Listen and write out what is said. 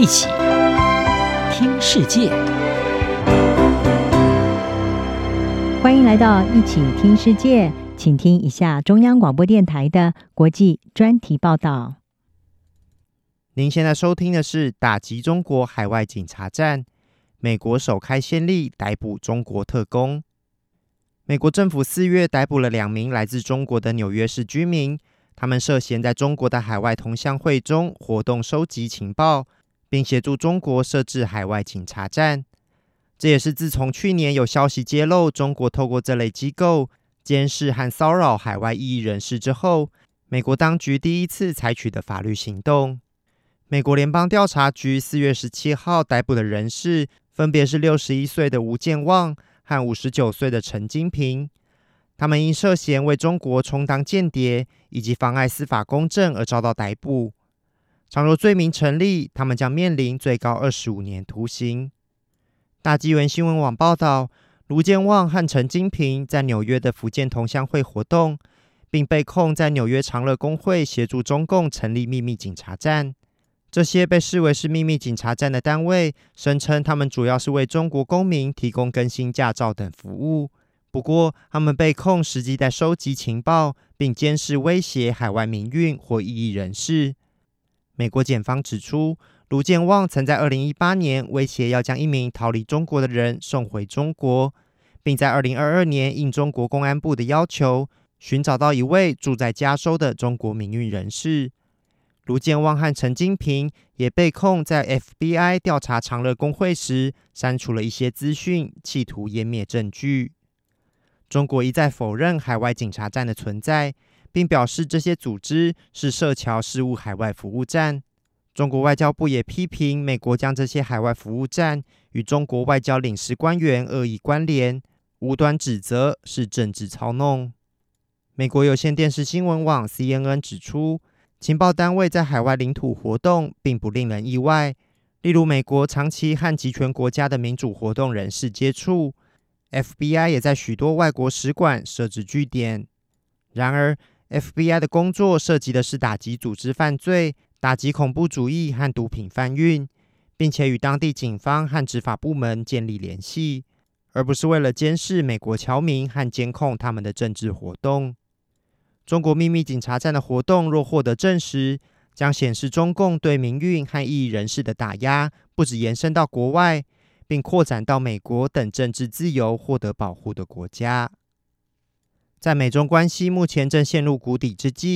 一起听世界，欢迎来到一起听世界，请听一下中央广播电台的国际专题报道。您现在收听的是打击中国海外警察站，美国首开先例逮捕中国特工。美国政府四月逮捕了两名来自中国的纽约市居民。他们涉嫌在中国的海外同乡会中活动、收集情报，并协助中国设置海外警察站。这也是自从去年有消息揭露中国透过这类机构监视和骚扰海外异议人士之后，美国当局第一次采取的法律行动。美国联邦调查局四月十七号逮捕的人士分别是六十一岁的吴建旺和五十九岁的陈金平。他们因涉嫌为中国充当间谍以及妨碍司法公正而遭到逮捕。倘若罪名成立，他们将面临最高二十五年徒刑。大纪元新闻网报道，卢建旺和陈金平在纽约的福建同乡会活动，并被控在纽约长乐工会协助中共成立秘密警察站。这些被视为是秘密警察站的单位，声称他们主要是为中国公民提供更新驾照等服务。不过，他们被控实际在收集情报，并监视、威胁海外民运或异议人士。美国检方指出，卢建旺曾在2018年威胁要将一名逃离中国的人送回中国，并在2022年应中国公安部的要求，寻找到一位住在加州的中国民运人士。卢建旺和陈金平也被控在 FBI 调查长乐工会时，删除了一些资讯，企图湮灭证据。中国一再否认海外警察站的存在，并表示这些组织是涉侨事务海外服务站。中国外交部也批评美国将这些海外服务站与中国外交领事官员恶意关联，无端指责是政治操弄。美国有线电视新闻网 CNN 指出，情报单位在海外领土活动并不令人意外，例如美国长期和极权国家的民主活动人士接触。FBI 也在许多外国使馆设置据点。然而，FBI 的工作涉及的是打击组织犯罪、打击恐怖主义和毒品贩运，并且与当地警方和执法部门建立联系，而不是为了监视美国侨民和监控他们的政治活动。中国秘密警察站的活动若获得证实，将显示中共对民运和异议人士的打压不止延伸到国外。并扩展到美国等政治自由获得保护的国家。在美中关系目前正陷入谷底之际，